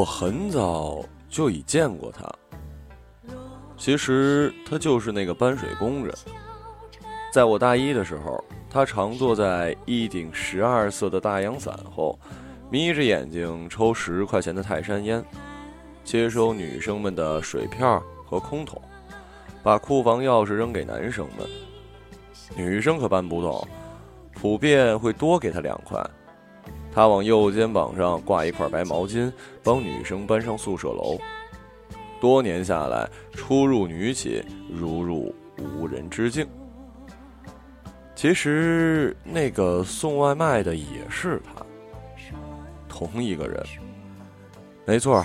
我很早就已见过他。其实他就是那个搬水工人。在我大一的时候，他常坐在一顶十二色的大阳伞后，眯着眼睛抽十块钱的泰山烟，接收女生们的水片和空桶，把库房钥匙扔给男生们。女生可搬不动，普遍会多给他两块。他往右肩膀上挂一块白毛巾，帮女生搬上宿舍楼。多年下来，出入女寝如入无人之境。其实那个送外卖的也是他，同一个人。没错，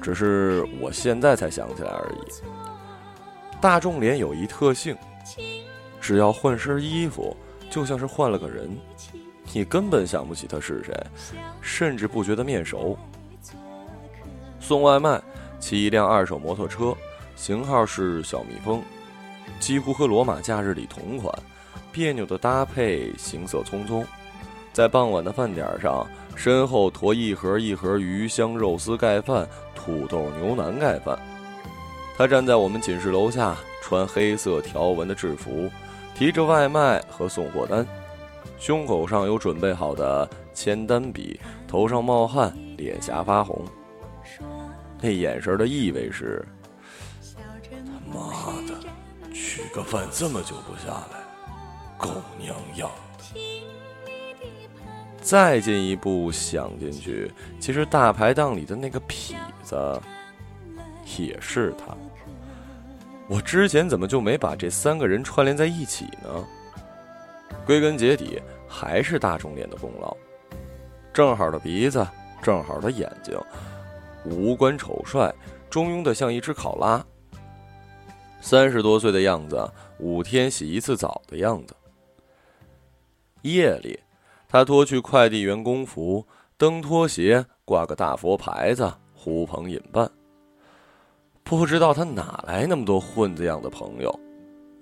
只是我现在才想起来而已。大众脸有一特性，只要换身衣服，就像是换了个人，你根本想不起他是谁，甚至不觉得面熟。送外卖。骑一辆二手摩托车，型号是小蜜蜂，几乎和罗马假日里同款，别扭的搭配，行色匆匆。在傍晚的饭点上，身后驮一盒一盒鱼香肉丝盖饭、土豆牛腩盖饭。他站在我们寝室楼下，穿黑色条纹的制服，提着外卖和送货单，胸口上有准备好的签单笔，头上冒汗，脸颊发红。那眼神的意味是：他妈的，取个饭这么久不下来，狗娘养的！再进一步想进去，其实大排档里的那个痞子也是他。我之前怎么就没把这三个人串联在一起呢？归根结底，还是大众脸的功劳。正好的鼻子，正好的眼睛。五官丑帅，中庸的像一只考拉。三十多岁的样子，五天洗一次澡的样子。夜里，他脱去快递员工服，蹬拖鞋，挂个大佛牌子，呼朋引伴。不知道他哪来那么多混子样的朋友。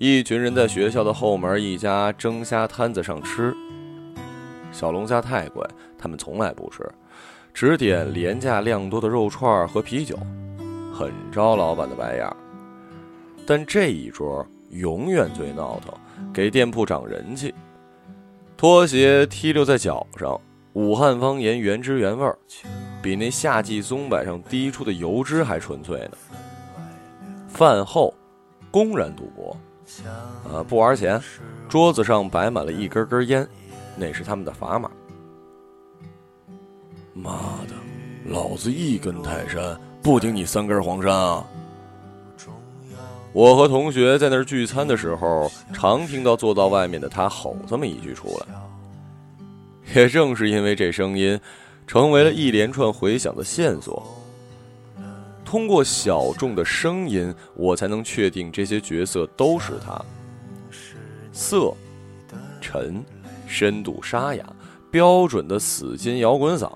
一群人在学校的后门一家蒸虾摊子上吃。小龙虾太贵，他们从来不吃。只点廉价量多的肉串和啤酒，很招老板的白眼。但这一桌永远最闹腾，给店铺涨人气。拖鞋踢溜在脚上，武汉方言原汁原味儿，比那夏季松柏上滴出的油脂还纯粹呢。饭后，公然赌博，呃，不玩钱，桌子上摆满了一根根烟，那是他们的砝码。妈的，老子一根泰山不顶你三根黄山啊！我和同学在那儿聚餐的时候，常听到坐到外面的他吼这么一句出来。也正是因为这声音，成为了一连串回响的线索。通过小众的声音，我才能确定这些角色都是他。色、沉、深度沙哑。标准的死金摇滚嗓。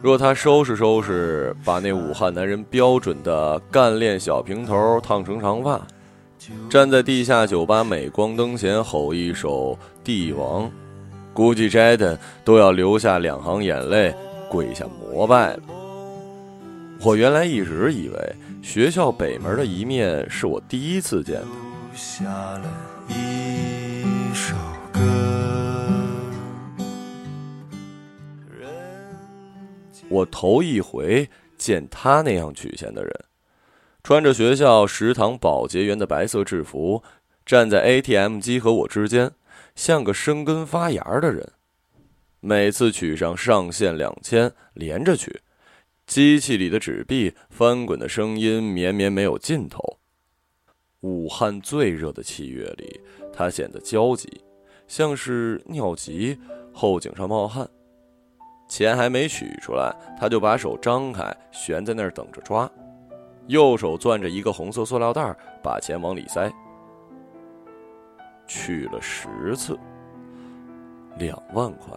若他收拾收拾，把那武汉男人标准的干练小平头烫成长发，站在地下酒吧镁光灯前吼一首《帝王》，估计 Jaden 都要流下两行眼泪，跪下膜拜了。我原来一直以为学校北门的一面是我第一次见的。我头一回见他那样曲线的人，穿着学校食堂保洁员的白色制服，站在 ATM 机和我之间，像个生根发芽的人。每次取上上限两千，连着取，机器里的纸币翻滚的声音绵绵没有尽头。武汉最热的七月里，他显得焦急，像是尿急，后颈上冒汗。钱还没取出来，他就把手张开，悬在那儿等着抓，右手攥着一个红色塑料袋，把钱往里塞。取了十次，两万块。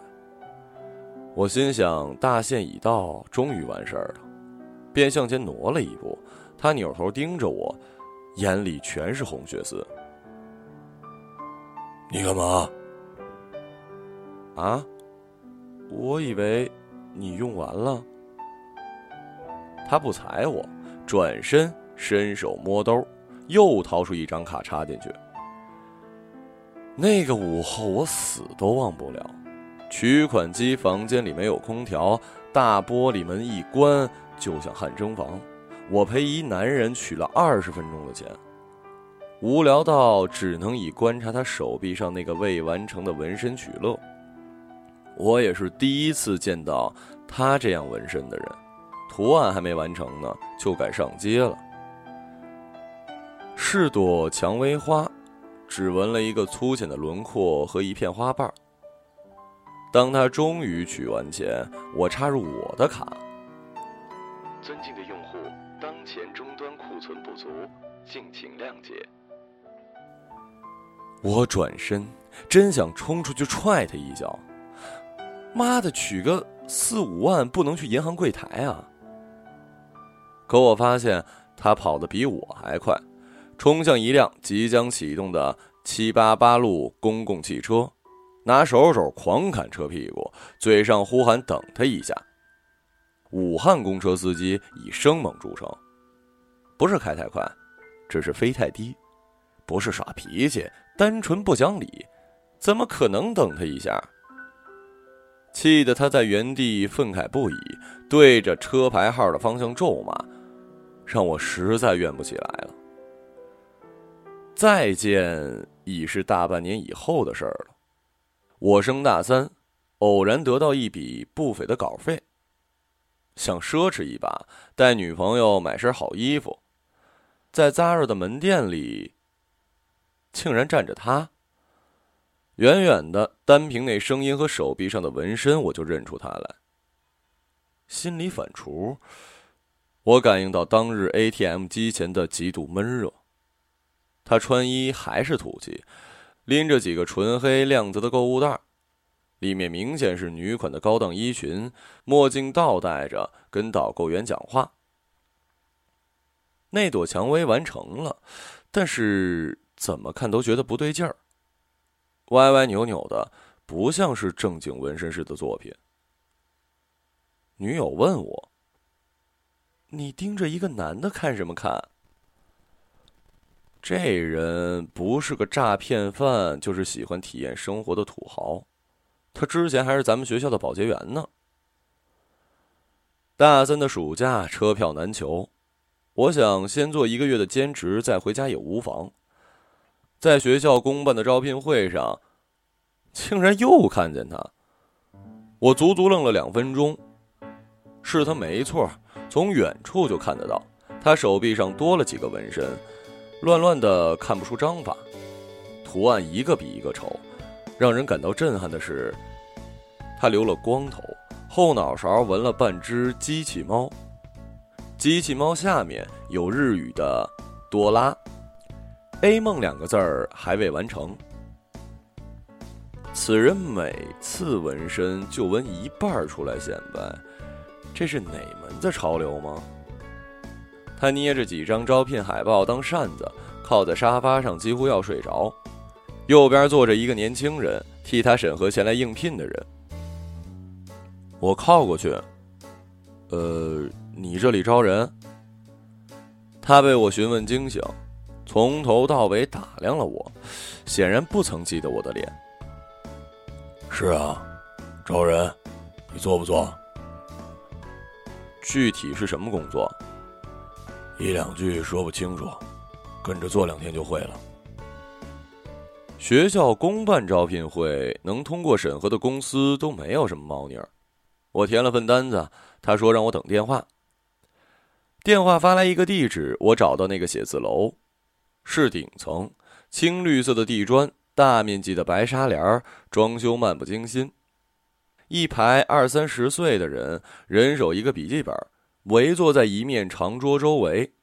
我心想大限已到，终于完事儿了，便向前挪了一步。他扭头盯着我，眼里全是红血丝。你干嘛？啊？我以为你用完了。他不睬我，转身伸手摸兜，又掏出一张卡插进去。那个午后，我死都忘不了。取款机房间里没有空调，大玻璃门一关就像汗蒸房。我陪一男人取了二十分钟的钱，无聊到只能以观察他手臂上那个未完成的纹身取乐。我也是第一次见到他这样纹身的人，图案还没完成呢，就敢上街了。是朵蔷薇花。只纹了一个粗浅的轮廓和一片花瓣。当他终于取完钱，我插入我的卡。尊敬的用户，当前终端库存不足，敬请谅解。我转身，真想冲出去踹他一脚。妈的，取个四五万不能去银行柜台啊！可我发现他跑得比我还快。冲向一辆即将启动的七八八路公共汽车，拿手肘狂砍车屁股，嘴上呼喊“等他一下”。武汉公车司机以生猛著称，不是开太快，只是飞太低，不是耍脾气，单纯不讲理，怎么可能等他一下？气得他在原地愤慨不已，对着车牌号的方向咒骂，让我实在怨不起来了。再见已是大半年以后的事儿了。我升大三，偶然得到一笔不菲的稿费，想奢侈一把，带女朋友买身好衣服，在 Zara 的门店里，竟然站着他。远远的，单凭那声音和手臂上的纹身，我就认出他来。心里反刍，我感应到当日 ATM 机前的极度闷热。他穿衣还是土气，拎着几个纯黑亮泽的购物袋，里面明显是女款的高档衣裙，墨镜倒戴着，跟导购员讲话。那朵蔷薇完成了，但是怎么看都觉得不对劲儿，歪歪扭扭的，不像是正经纹身师的作品。女友问我：“你盯着一个男的看什么看？”这人不是个诈骗犯，就是喜欢体验生活的土豪。他之前还是咱们学校的保洁员呢。大三的暑假车票难求，我想先做一个月的兼职，再回家也无妨。在学校公办的招聘会上，竟然又看见他，我足足愣了两分钟。是他没错，从远处就看得到，他手臂上多了几个纹身。乱乱的看不出章法，图案一个比一个丑。让人感到震撼的是，他留了光头，后脑勺纹了半只机器猫。机器猫下面有日语的“多拉 ”，“A 梦”两个字儿还未完成。此人每次纹身就纹一半出来显摆，这是哪门子潮流吗？他捏着几张招聘海报当扇子，靠在沙发上几乎要睡着。右边坐着一个年轻人，替他审核前来应聘的人。我靠过去，呃，你这里招人？他被我询问惊醒，从头到尾打量了我，显然不曾记得我的脸。是啊，招人，你做不做？具体是什么工作？一两句说不清楚，跟着做两天就会了。学校公办招聘会能通过审核的公司都没有什么猫腻儿。我填了份单子，他说让我等电话。电话发来一个地址，我找到那个写字楼，是顶层，青绿色的地砖，大面积的白纱帘，装修漫不经心。一排二三十岁的人，人手一个笔记本。围坐在一面长桌周围，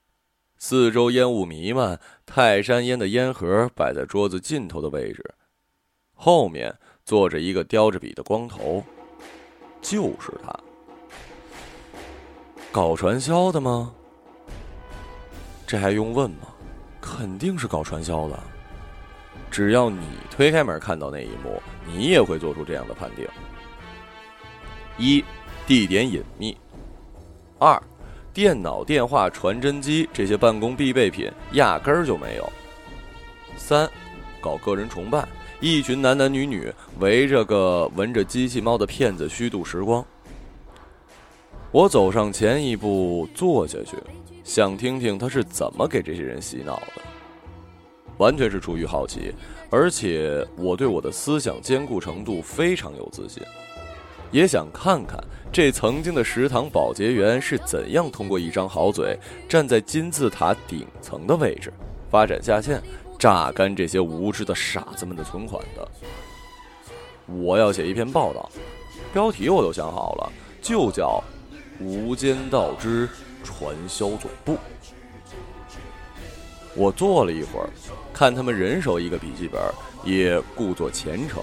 四周烟雾弥漫，泰山烟的烟盒摆在桌子尽头的位置，后面坐着一个叼着笔的光头，就是他。搞传销的吗？这还用问吗？肯定是搞传销的。只要你推开门看到那一幕，你也会做出这样的判定。一，地点隐秘。二，电脑、电话、传真机这些办公必备品压根儿就没有。三，搞个人崇拜，一群男男女女围着个闻着机器猫的骗子虚度时光。我走上前一步，坐下去，想听听他是怎么给这些人洗脑的。完全是出于好奇，而且我对我的思想坚固程度非常有自信，也想看看这曾经的食堂保洁员是怎样通过一张好嘴，站在金字塔顶层的位置，发展下线，榨干这些无知的傻子们的存款的。我要写一篇报道，标题我都想好了，就叫《无间道之传销总部》。我坐了一会儿，看他们人手一个笔记本，也故作虔诚，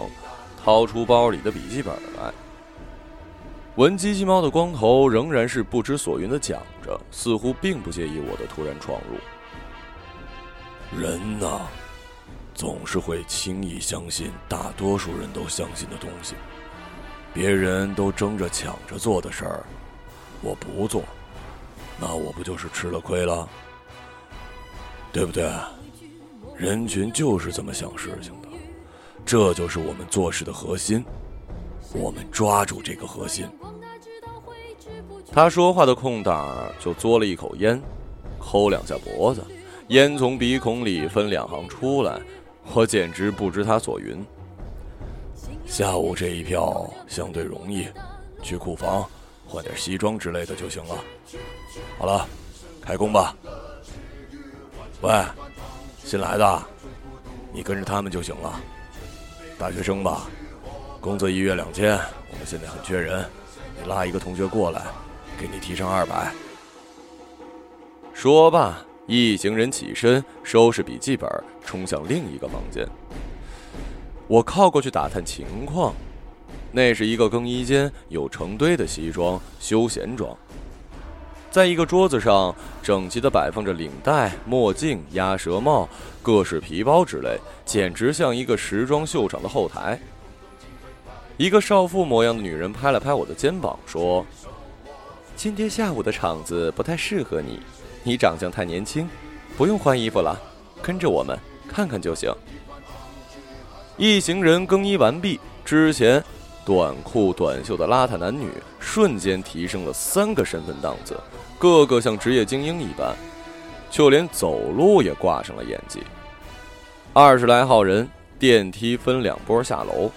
掏出包里的笔记本来。闻机器猫的光头仍然是不知所云的讲着，似乎并不介意我的突然闯入。人呐，总是会轻易相信大多数人都相信的东西。别人都争着抢着做的事儿，我不做，那我不就是吃了亏了？对不对？人群就是这么想事情的，这就是我们做事的核心。我们抓住这个核心。他说话的空档就嘬了一口烟，抠两下脖子，烟从鼻孔里分两行出来，我简直不知他所云。下午这一票相对容易，去库房换点西装之类的就行了。好了，开工吧。喂，新来的，你跟着他们就行了。大学生吧，工资一月两千，我们现在很缺人，你拉一个同学过来，给你提成二百。说罢，一行人起身，收拾笔记本，冲向另一个房间。我靠过去打探情况，那是一个更衣间，有成堆的西装、休闲装。在一个桌子上，整齐地摆放着领带、墨镜、鸭舌帽、各式皮包之类，简直像一个时装秀场的后台。一个少妇模样的女人拍了拍我的肩膀，说：“今天下午的场子不太适合你，你长相太年轻，不用换衣服了，跟着我们看看就行。”一行人更衣完毕之前，短裤短袖的邋遢男女瞬间提升了三个身份档次。个个像职业精英一般，就连走路也挂上了演技。二十来号人，电梯分两波下楼，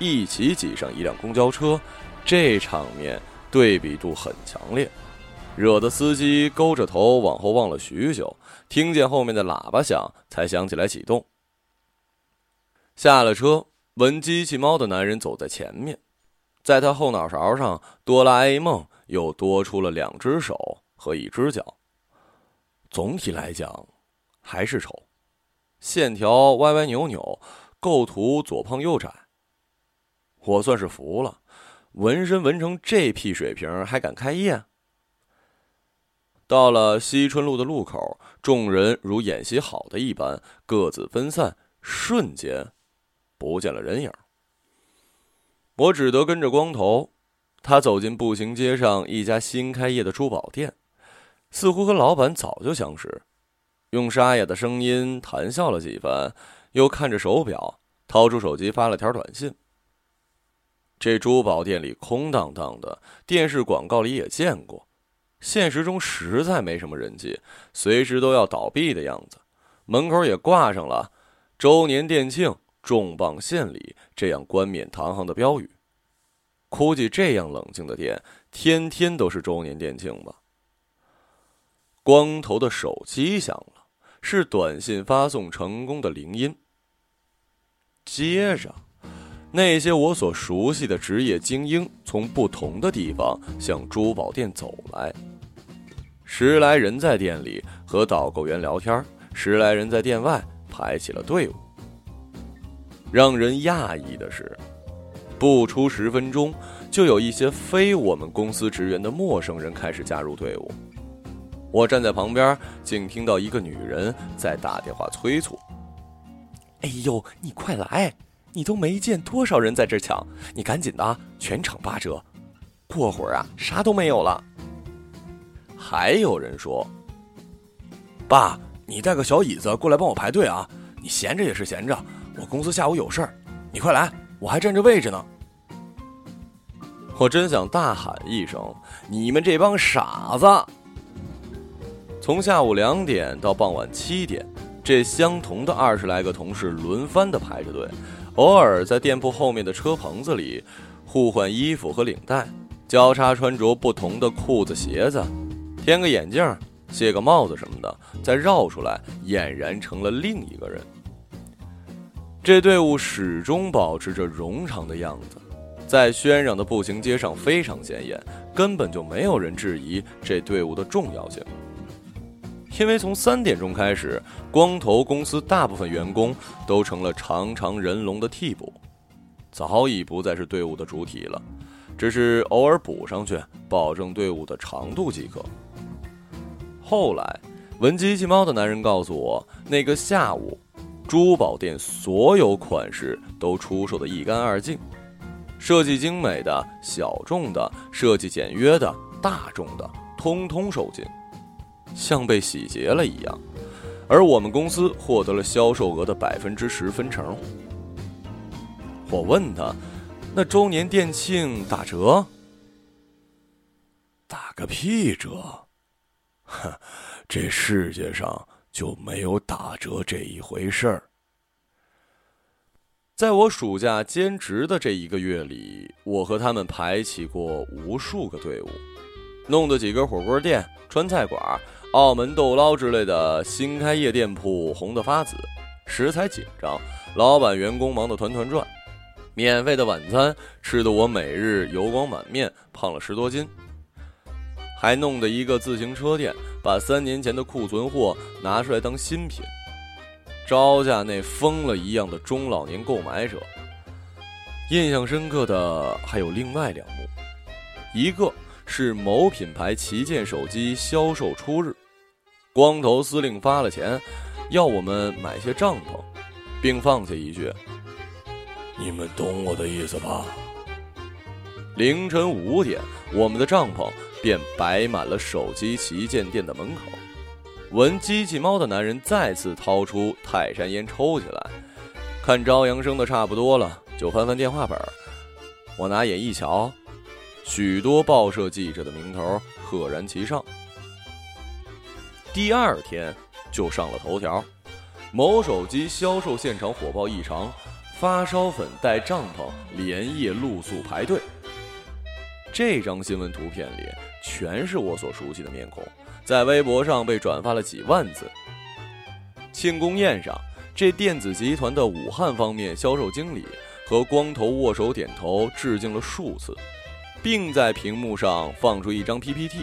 一起挤上一辆公交车，这场面对比度很强烈，惹得司机勾着头往后望了许久，听见后面的喇叭响，才想起来启动。下了车，闻机器猫的男人走在前面，在他后脑勺上，哆啦 A 梦。又多出了两只手和一只脚。总体来讲，还是丑，线条歪歪扭扭，构图左胖右窄。我算是服了，纹身纹成这屁水平还敢开业？到了西春路的路口，众人如演习好的一般，各自分散，瞬间不见了人影。我只得跟着光头。他走进步行街上一家新开业的珠宝店，似乎和老板早就相识，用沙哑的声音谈笑了几番，又看着手表，掏出手机发了条短信。这珠宝店里空荡荡的，电视广告里也见过，现实中实在没什么人气，随时都要倒闭的样子。门口也挂上了“周年店庆，重磅献礼”这样冠冕堂皇的标语。估计这样冷静的店，天天都是周年店庆吧。光头的手机响了，是短信发送成功的铃音。接着，那些我所熟悉的职业精英从不同的地方向珠宝店走来，十来人在店里和导购员聊天，十来人在店外排起了队伍。让人讶异的是。不出十分钟，就有一些非我们公司职员的陌生人开始加入队伍。我站在旁边，竟听到一个女人在打电话催促：“哎呦，你快来！你都没见多少人在这抢，你赶紧的，全场八折，过会儿啊，啥都没有了。”还有人说：“爸，你带个小椅子过来帮我排队啊！你闲着也是闲着，我公司下午有事儿，你快来，我还占着位置呢。”我真想大喊一声：“你们这帮傻子！”从下午两点到傍晚七点，这相同的二十来个同事轮番的排着队，偶尔在店铺后面的车棚子里互换衣服和领带，交叉穿着不同的裤子、鞋子。添个眼镜，卸个帽子什么的，再绕出来，俨然成了另一个人。这队伍始终保持着冗长的样子，在喧嚷的步行街上非常显眼，根本就没有人质疑这队伍的重要性。因为从三点钟开始，光头公司大部分员工都成了长长人龙的替补，早已不再是队伍的主体了，只是偶尔补上去，保证队伍的长度即可。后来，闻机器猫的男人告诉我，那个下午，珠宝店所有款式都出售的一干二净，设计精美的、小众的、设计简约的、大众的，通通售罄，像被洗劫了一样。而我们公司获得了销售额的百分之十分成。我问他：“那周年店庆打折？”打个屁折！哼，这世界上就没有打折这一回事儿。在我暑假兼职的这一个月里，我和他们排起过无数个队伍，弄得几个火锅店、川菜馆、澳门豆捞之类的新开业店铺红得发紫，食材紧张，老板员工忙得团团转，免费的晚餐吃得我每日油光满面，胖了十多斤。还弄得一个自行车店把三年前的库存货拿出来当新品，招架那疯了一样的中老年购买者。印象深刻的还有另外两幕，一个是某品牌旗舰手机销售初日，光头司令发了钱，要我们买些帐篷，并放下一句：“你们懂我的意思吧？”凌晨五点，我们的帐篷。便摆满了手机旗舰店的门口。闻机器猫的男人再次掏出泰山烟抽起来，看朝阳升的差不多了，就翻翻电话本。我拿眼一瞧，许多报社记者的名头赫然其上。第二天就上了头条：某手机销售现场火爆异常，发烧粉带帐篷连夜露宿排队。这张新闻图片里。全是我所熟悉的面孔，在微博上被转发了几万次。庆功宴上，这电子集团的武汉方面销售经理和光头握手点头致敬了数次，并在屏幕上放出一张 PPT。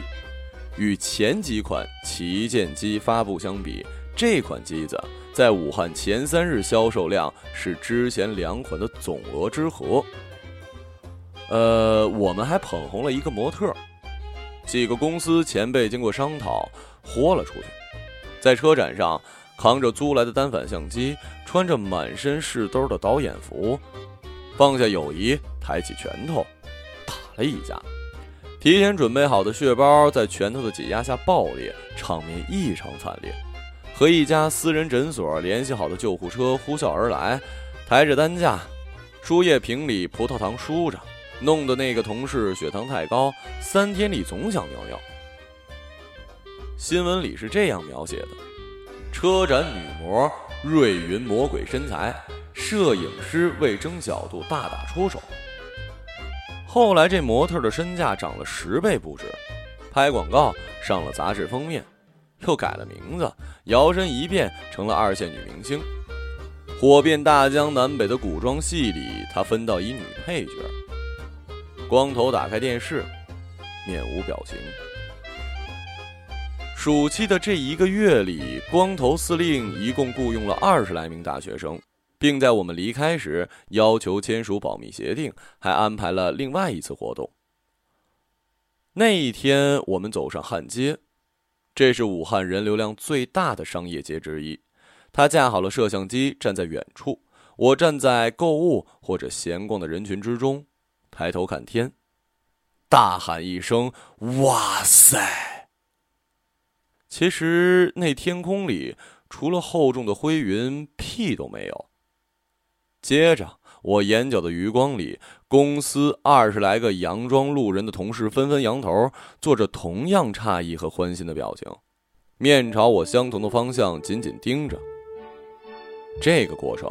与前几款旗舰机发布相比，这款机子在武汉前三日销售量是之前两款的总额之和。呃，我们还捧红了一个模特。几个公司前辈经过商讨，豁了出去，在车展上扛着租来的单反相机，穿着满身是兜的导演服，放下友谊，抬起拳头，了一架。提前准备好的血包在拳头的挤压下爆裂，场面异常惨烈。和一家私人诊所联系好的救护车呼啸而来，抬着担架，输液瓶里葡萄糖输着。弄得那个同事血糖太高，三天里总想尿尿。新闻里是这样描写的：车展女模瑞云魔鬼身材，摄影师为争角度大打出手。后来这模特的身价涨了十倍不止，拍广告上了杂志封面，又改了名字，摇身一变成了二线女明星，火遍大江南北的古装戏里，她分到一女配角。光头打开电视，面无表情。暑期的这一个月里，光头司令一共雇佣了二十来名大学生，并在我们离开时要求签署保密协定，还安排了另外一次活动。那一天，我们走上汉街，这是武汉人流量最大的商业街之一。他架好了摄像机，站在远处，我站在购物或者闲逛的人群之中。抬头看天，大喊一声：“哇塞！”其实那天空里除了厚重的灰云，屁都没有。接着，我眼角的余光里，公司二十来个佯装路人的同事纷纷扬头，做着同样诧异和欢欣的表情，面朝我相同的方向紧紧盯着。这个过程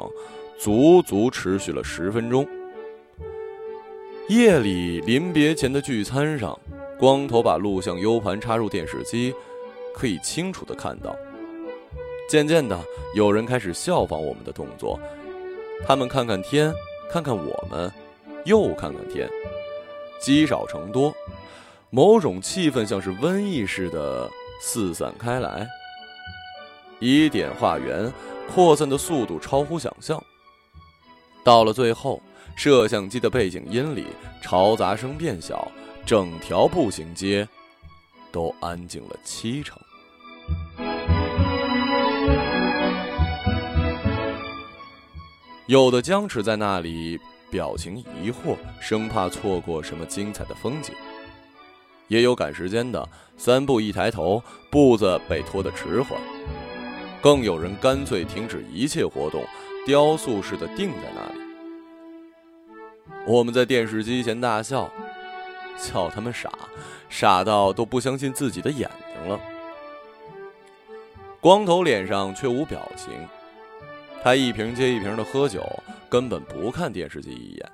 足足持续了十分钟。夜里临别前的聚餐上，光头把录像 U 盘插入电视机，可以清楚的看到。渐渐的，有人开始效仿我们的动作，他们看看天，看看我们，又看看天，积少成多，某种气氛像是瘟疫似的四散开来，以点化圆，扩散的速度超乎想象。到了最后。摄像机的背景音里，嘈杂声变小，整条步行街都安静了七成。有的僵持在那里，表情疑惑，生怕错过什么精彩的风景；也有赶时间的，三步一抬头，步子被拖得迟缓；更有人干脆停止一切活动，雕塑似的定在那里。我们在电视机前大笑，笑他们傻，傻到都不相信自己的眼睛了。光头脸上却无表情，他一瓶接一瓶的喝酒，根本不看电视机一眼。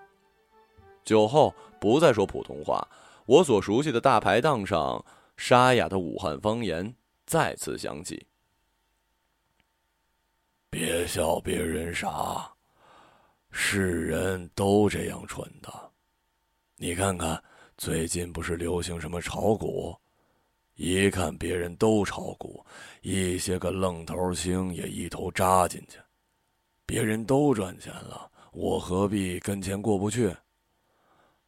酒后不再说普通话，我所熟悉的大排档上沙哑的武汉方言再次响起：“别笑别人傻。”是人都这样蠢的，你看看，最近不是流行什么炒股？一看别人都炒股，一些个愣头青也一头扎进去。别人都赚钱了，我何必跟钱过不去？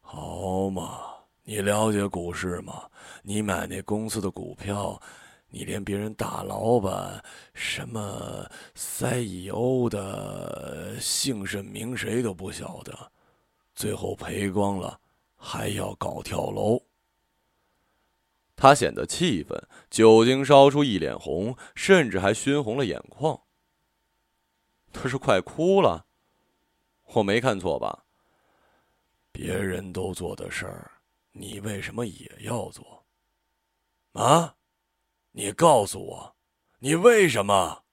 好嘛，你了解股市吗？你买那公司的股票。你连别人大老板什么 CEO 的姓甚名谁都不晓得，最后赔光了，还要搞跳楼。他显得气愤，酒精烧出一脸红，甚至还熏红了眼眶。他是快哭了，我没看错吧？别人都做的事儿，你为什么也要做？啊？你告诉我，你为什么？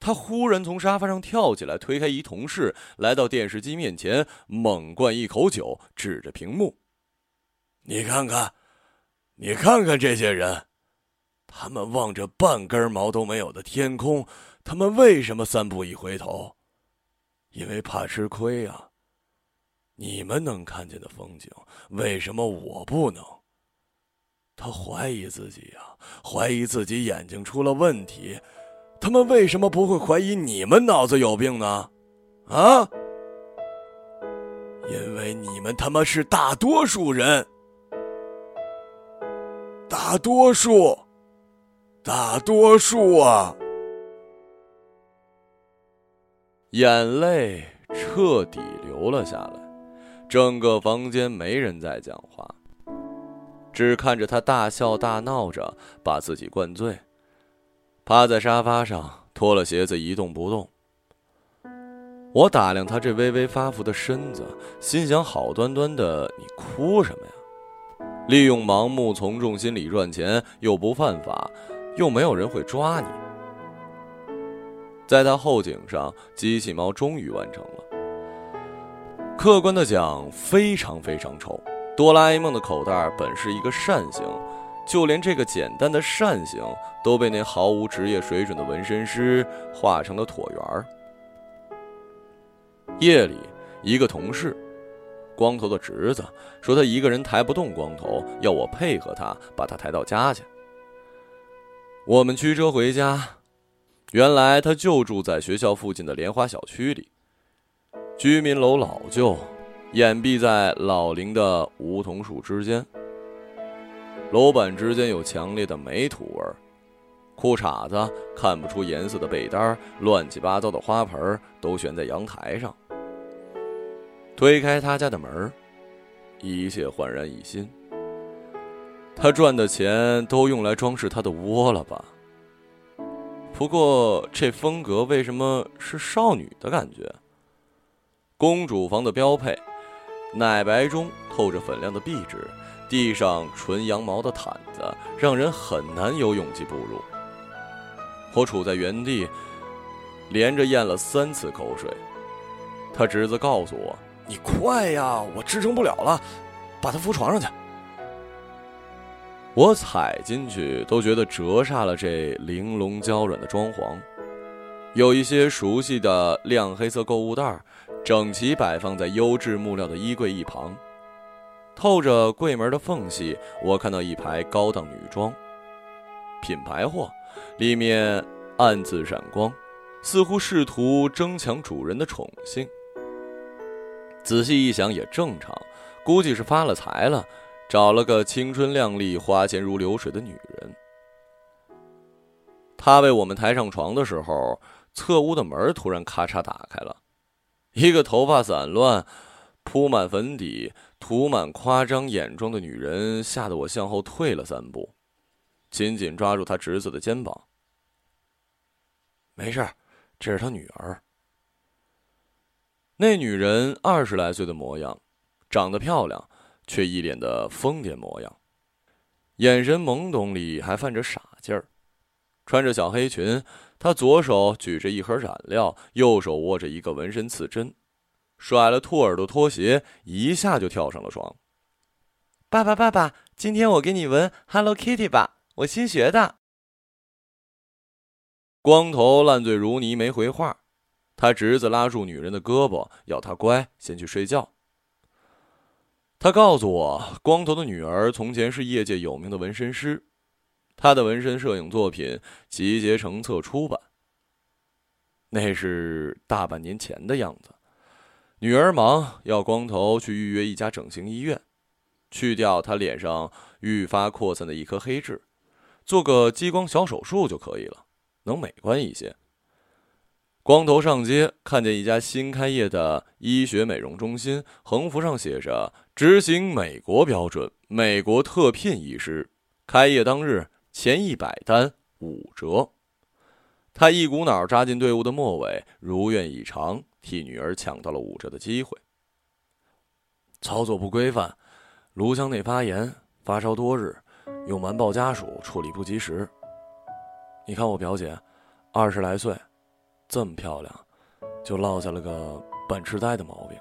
他忽然从沙发上跳起来，推开一同事，来到电视机面前，猛灌一口酒，指着屏幕：“你看看，你看看这些人，他们望着半根毛都没有的天空，他们为什么三步一回头？因为怕吃亏啊！你们能看见的风景，为什么我不能？”他怀疑自己呀，怀疑自己眼睛出了问题。他们为什么不会怀疑你们脑子有病呢？啊？因为你们他妈是大多数人，大多数，大多数啊！眼泪彻底流了下来，整个房间没人再讲话。只看着他大笑大闹着，把自己灌醉，趴在沙发上脱了鞋子一动不动。我打量他这微微发福的身子，心想：好端端的，你哭什么呀？利用盲目从众心理赚钱又不犯法，又没有人会抓你。在他后颈上，机器猫终于完成了。客观的讲，非常非常丑。哆啦 A 梦的口袋本是一个扇形，就连这个简单的扇形都被那毫无职业水准的纹身师画成了椭圆。夜里，一个同事，光头的侄子说他一个人抬不动光头，要我配合他把他抬到家去。我们驱车回家，原来他就住在学校附近的莲花小区里，居民楼老旧。掩蔽在老龄的梧桐树之间，楼板之间有强烈的霉土味儿，裤衩子看不出颜色的被单，乱七八糟的花盆都悬在阳台上。推开他家的门，一切焕然一新。他赚的钱都用来装饰他的窝了吧？不过这风格为什么是少女的感觉？公主房的标配，奶白中透着粉亮的壁纸，地上纯羊毛的毯子，让人很难有勇气步入。我处在原地，连着咽了三次口水。他侄子告诉我：“你快呀，我支撑不了了，把他扶床上去。”我踩进去都觉得折煞了这玲珑娇软的装潢，有一些熟悉的亮黑色购物袋，整齐摆放在优质木料的衣柜一旁。透着柜门的缝隙，我看到一排高档女装，品牌货，里面暗自闪光，似乎试图争抢主人的宠幸。仔细一想也正常，估计是发了财了。找了个青春靓丽、花钱如流水的女人。他为我们抬上床的时候，侧屋的门突然咔嚓打开了，一个头发散乱、铺满粉底、涂满夸张眼妆的女人吓得我向后退了三步，紧紧抓住他侄子的肩膀。没事，这是他女儿。那女人二十来岁的模样，长得漂亮。却一脸的疯癫模样，眼神懵懂里还泛着傻劲儿，穿着小黑裙，她左手举着一盒染料，右手握着一个纹身刺针，甩了兔耳朵拖鞋，一下就跳上了床。爸爸，爸爸，今天我给你纹 Hello Kitty 吧，我新学的。光头烂醉如泥，没回话。他侄子拉住女人的胳膊，要她乖，先去睡觉。他告诉我，光头的女儿从前是业界有名的纹身师，他的纹身摄影作品集结成册出版。那是大半年前的样子。女儿忙，要光头去预约一家整形医院，去掉他脸上愈发扩散的一颗黑痣，做个激光小手术就可以了，能美观一些。光头上街，看见一家新开业的医学美容中心，横幅上写着“执行美国标准，美国特聘医师”。开业当日，前一百单五折。他一股脑扎进队伍的末尾，如愿以偿，替女儿抢到了五折的机会。操作不规范，颅腔内发炎，发烧多日，又瞒报家属，处理不及时。你看我表姐，二十来岁。这么漂亮，就落下了个半痴呆的毛病。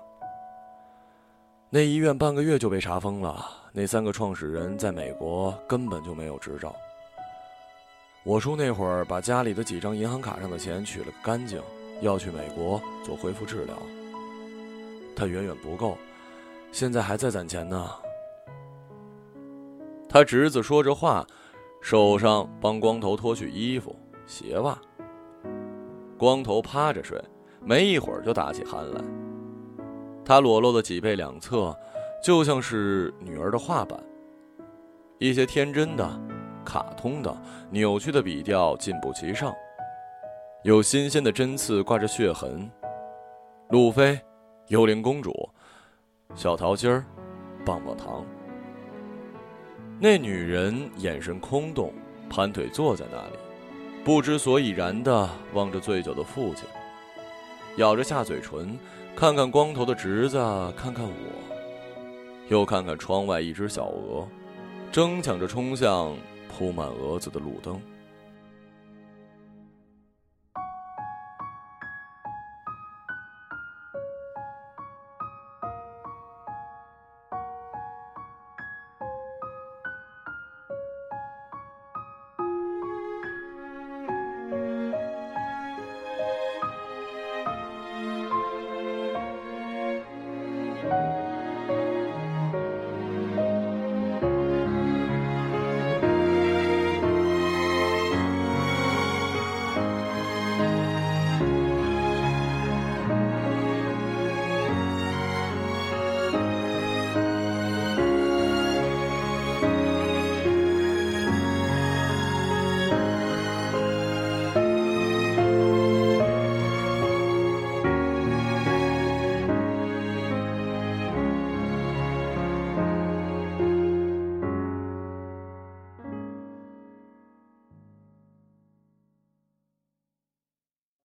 那医院半个月就被查封了，那三个创始人在美国根本就没有执照。我叔那会儿把家里的几张银行卡上的钱取了个干净，要去美国做恢复治疗。他远远不够，现在还在攒钱呢。他侄子说着话，手上帮光头脱去衣服、鞋袜。光头趴着睡，没一会儿就打起鼾来。他裸露的脊背两侧，就像是女儿的画板。一些天真的、卡通的、扭曲的笔调尽布其上，有新鲜的针刺挂着血痕。路飞、幽灵公主、小桃心儿、棒棒糖。那女人眼神空洞，盘腿坐在那里。不知所以然的望着醉酒的父亲，咬着下嘴唇，看看光头的侄子，看看我，又看看窗外一只小鹅，争抢着冲向铺满蛾子的路灯。